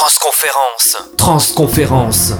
Transconférence. Transconférence.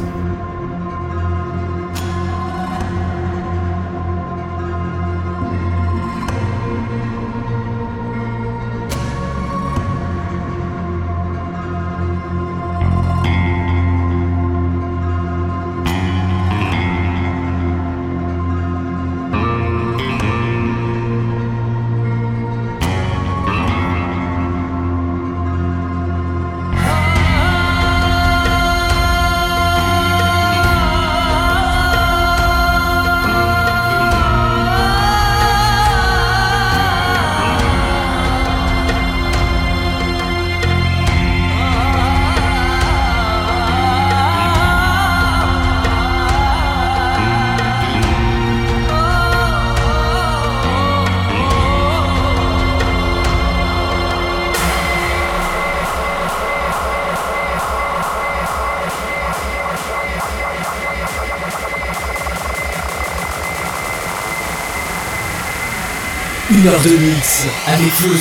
De mix avec Flo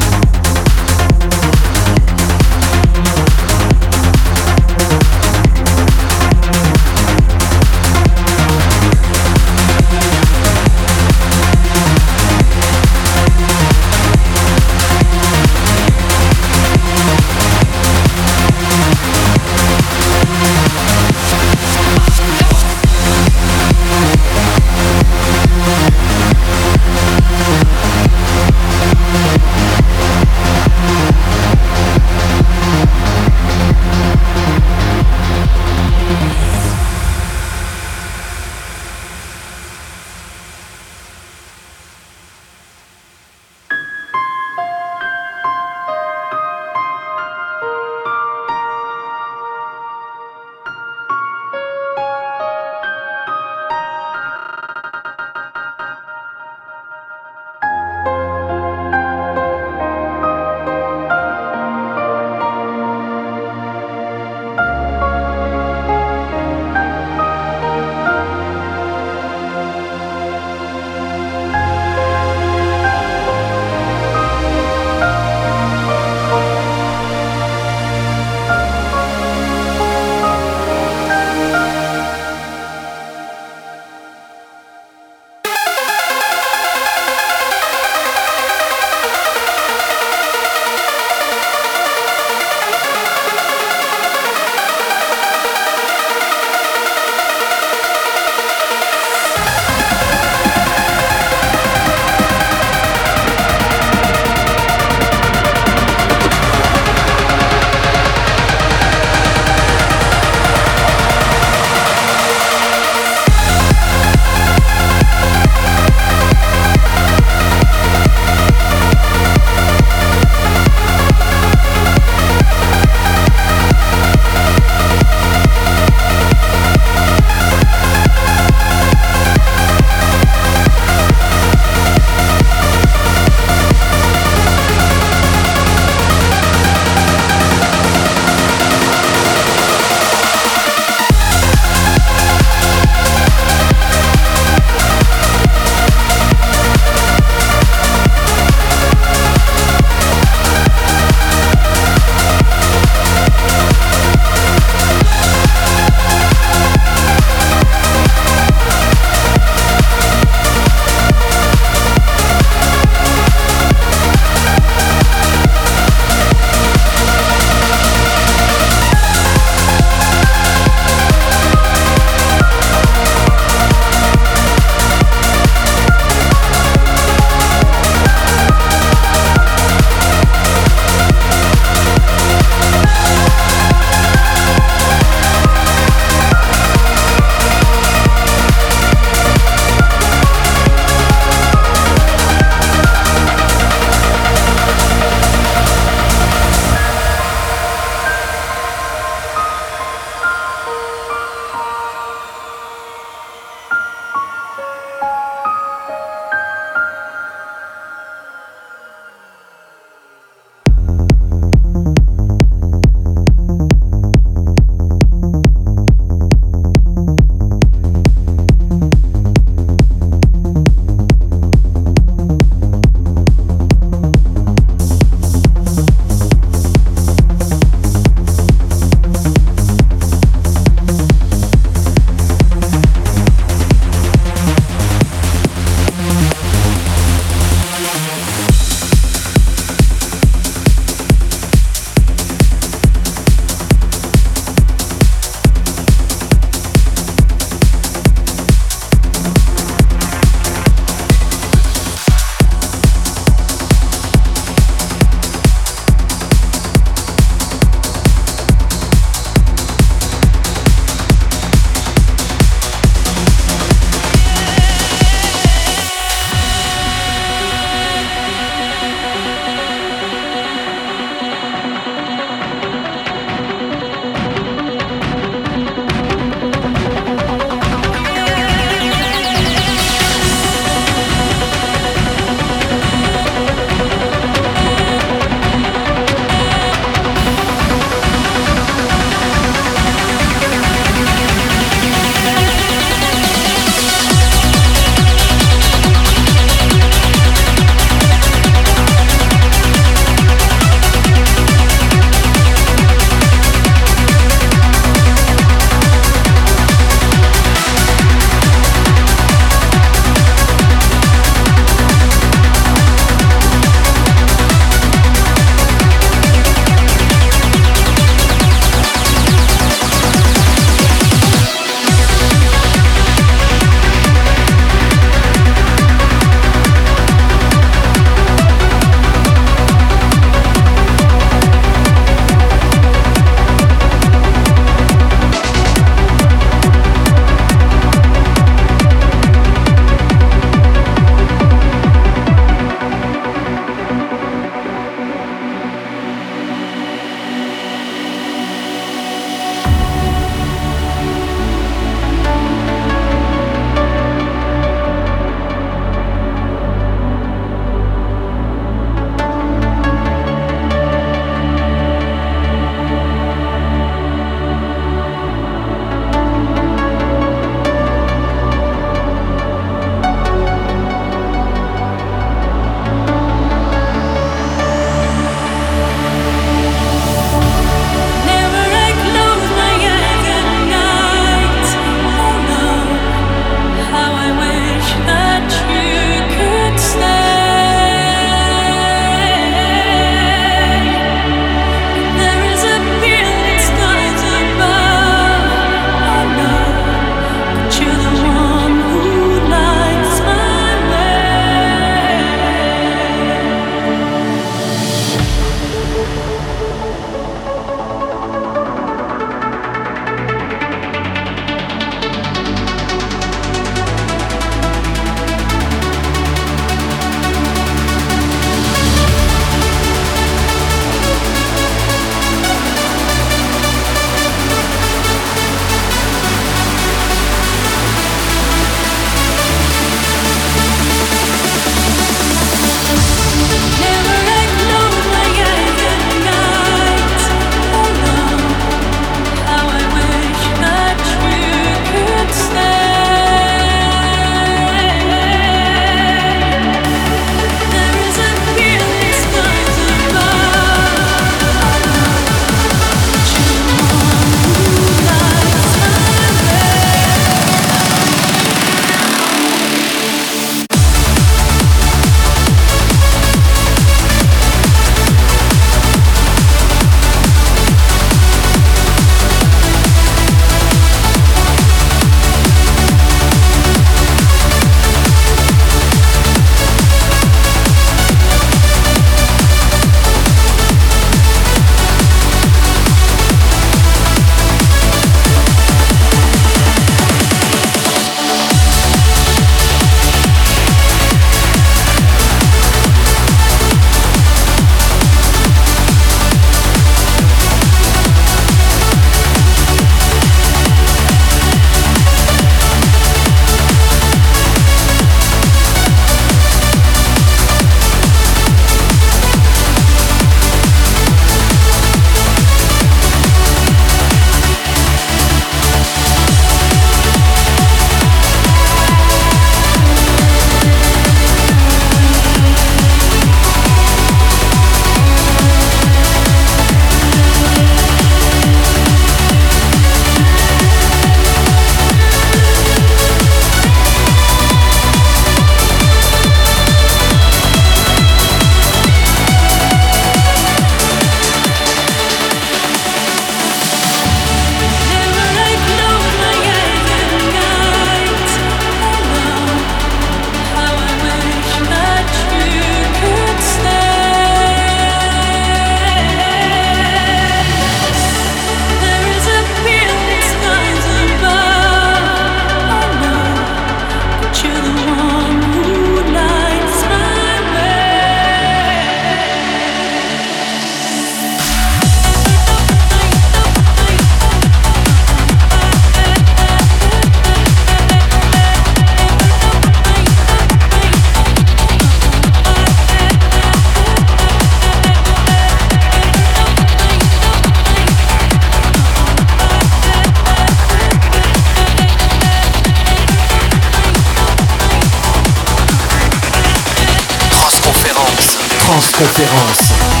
Transconférence. Transconférence.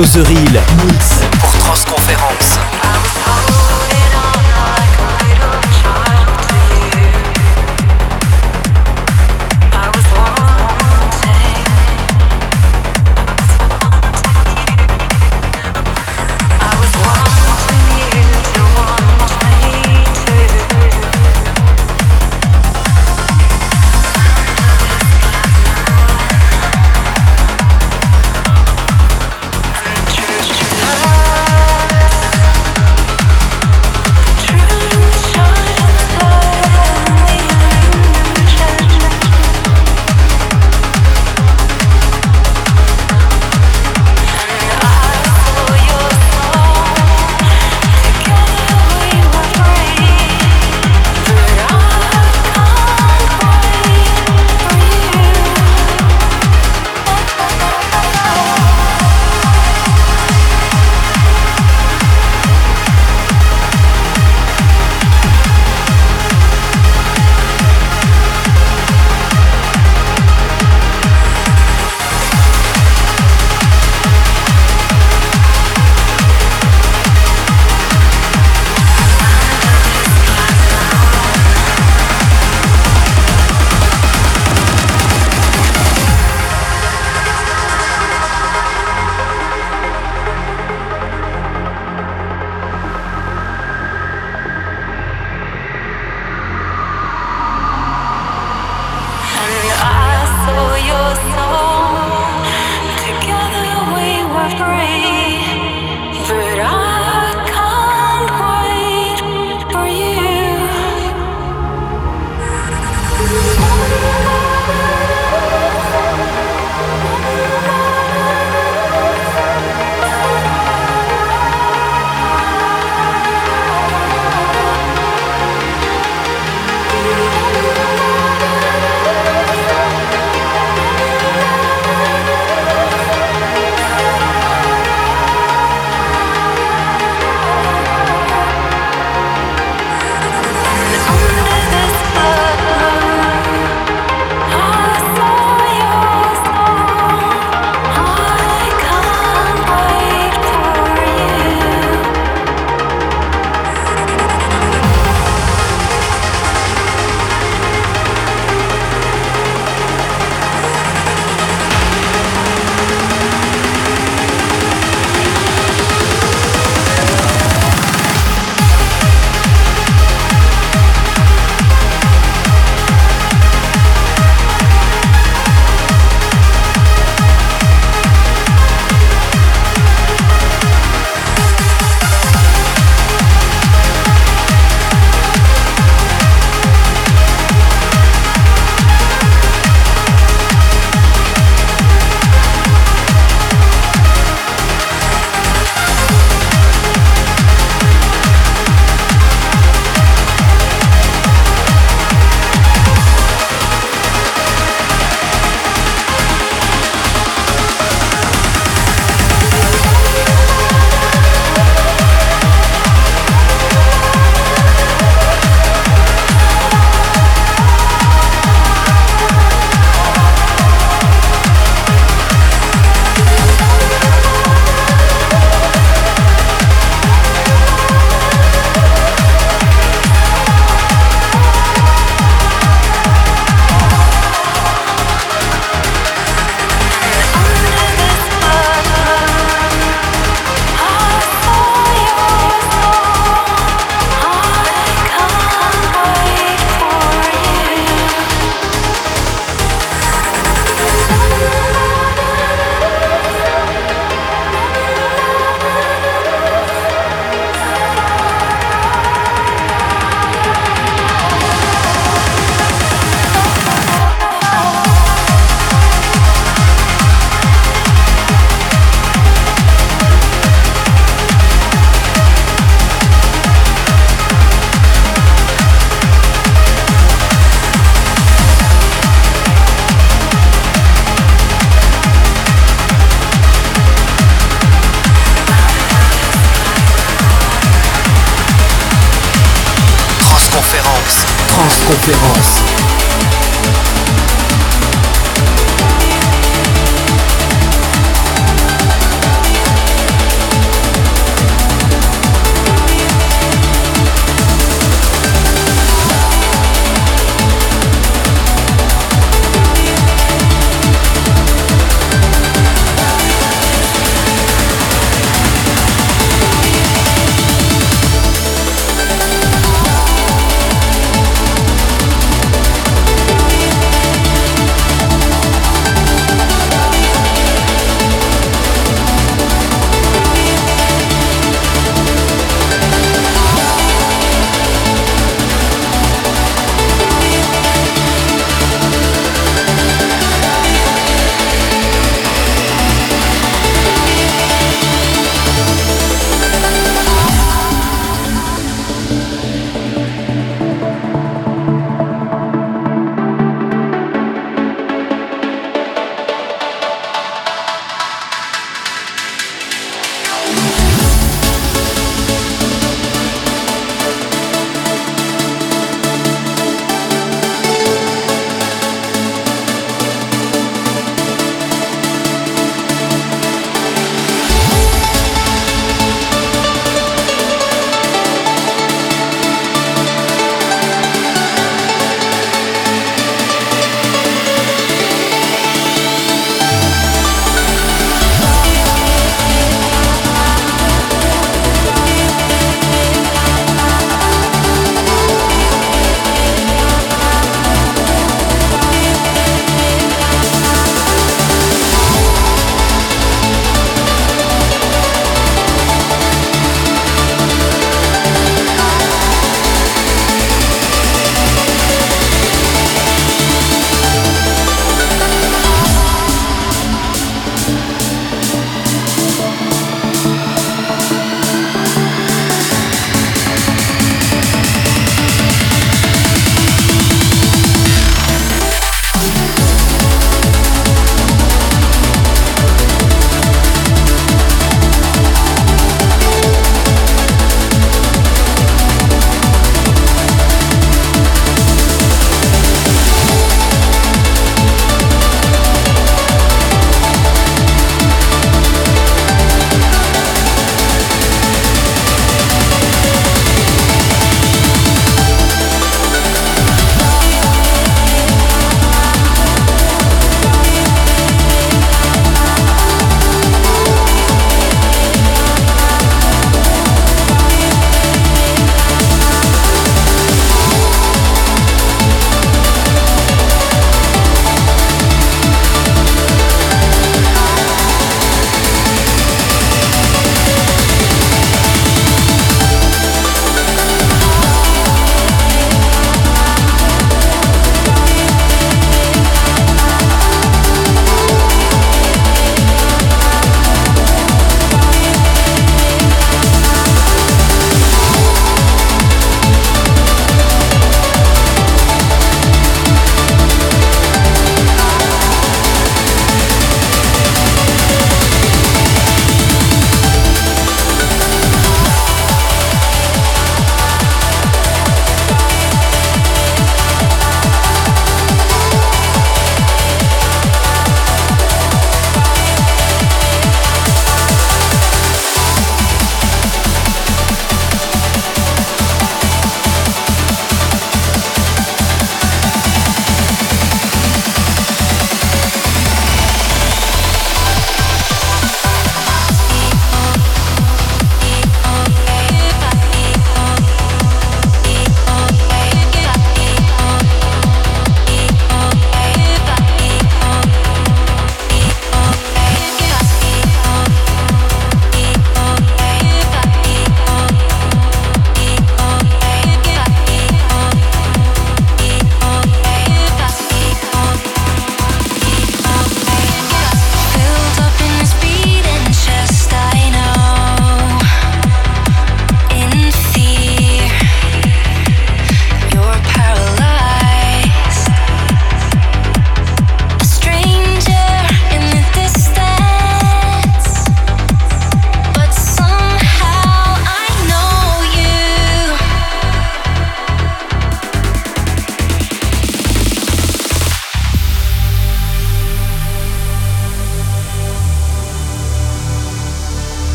Closer Hill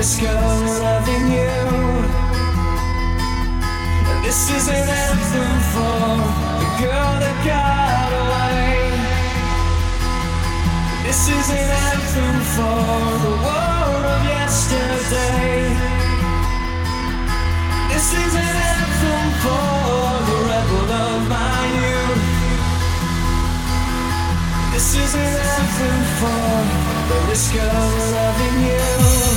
discovering you. And this is an anthem for the girl that got away. This is an anthem for the world of yesterday. This is an anthem for the rebel of my youth. This is an anthem for the risk of loving you.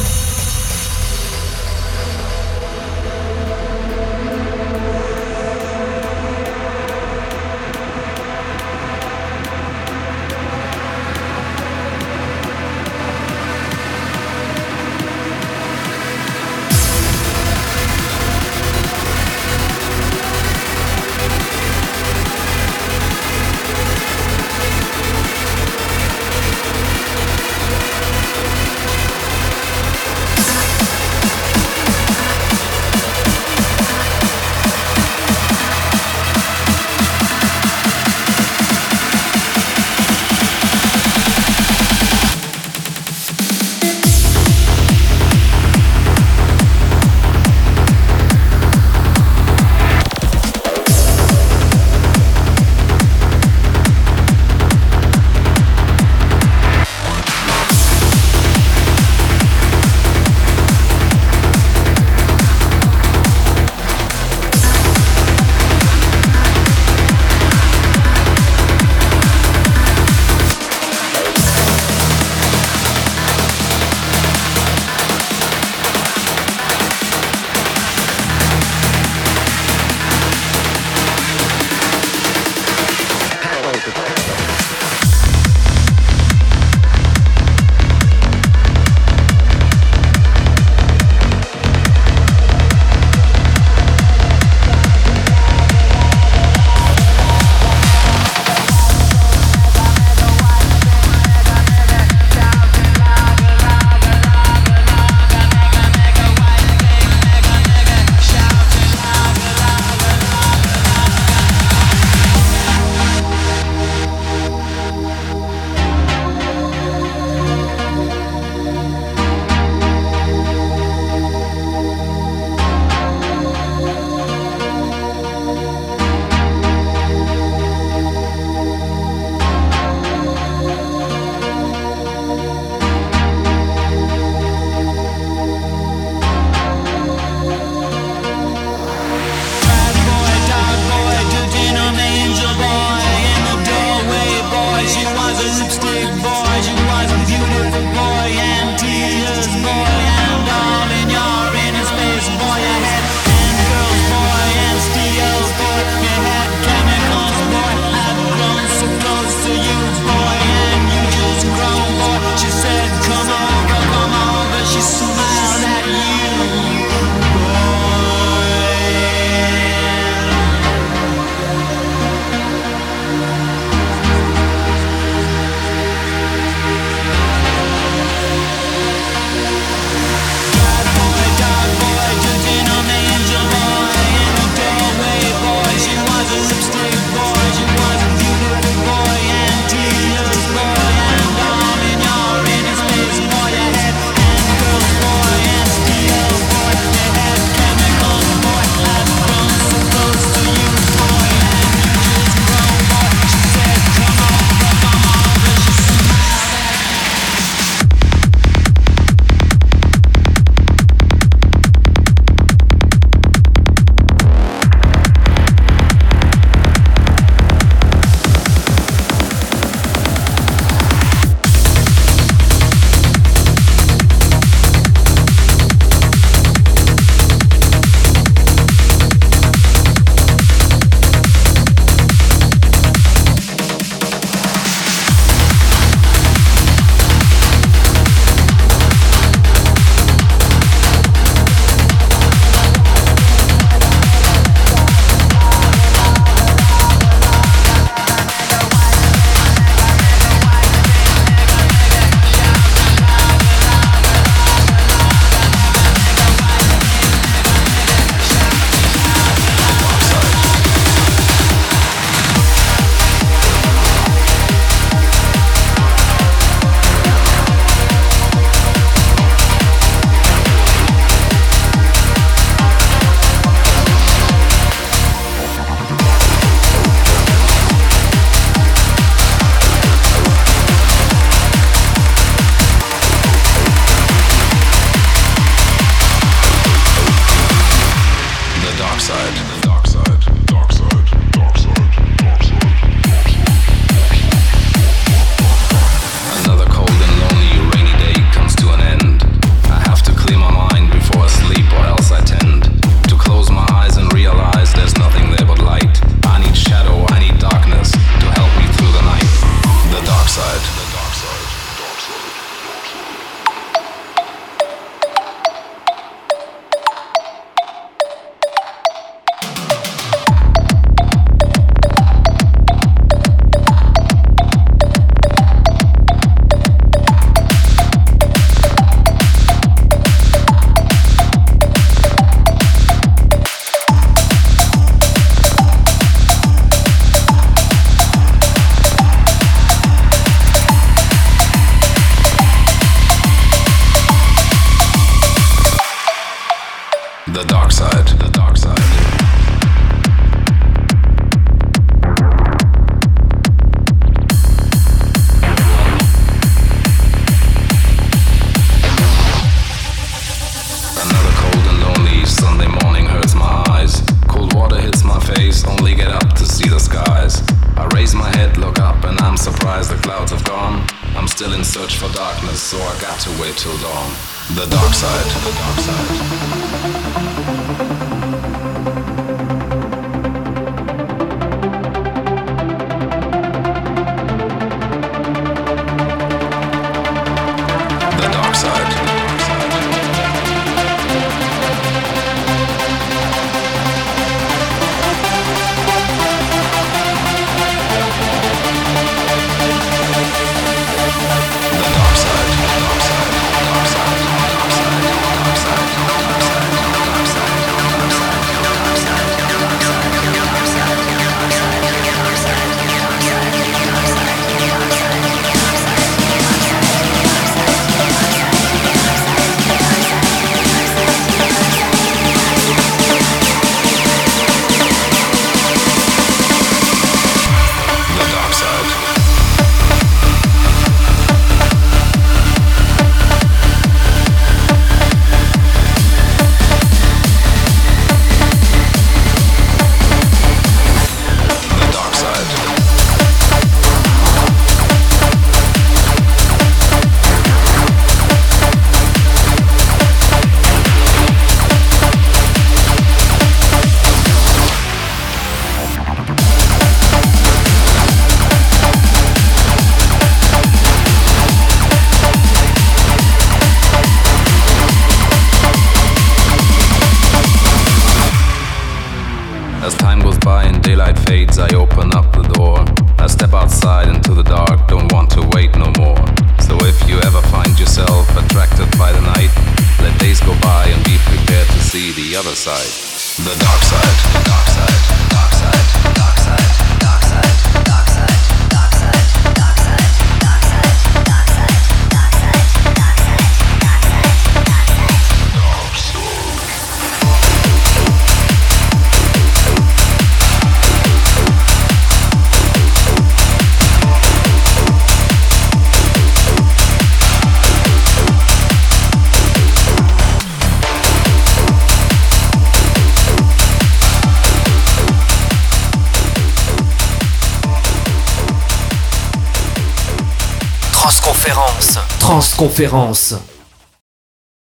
conférence.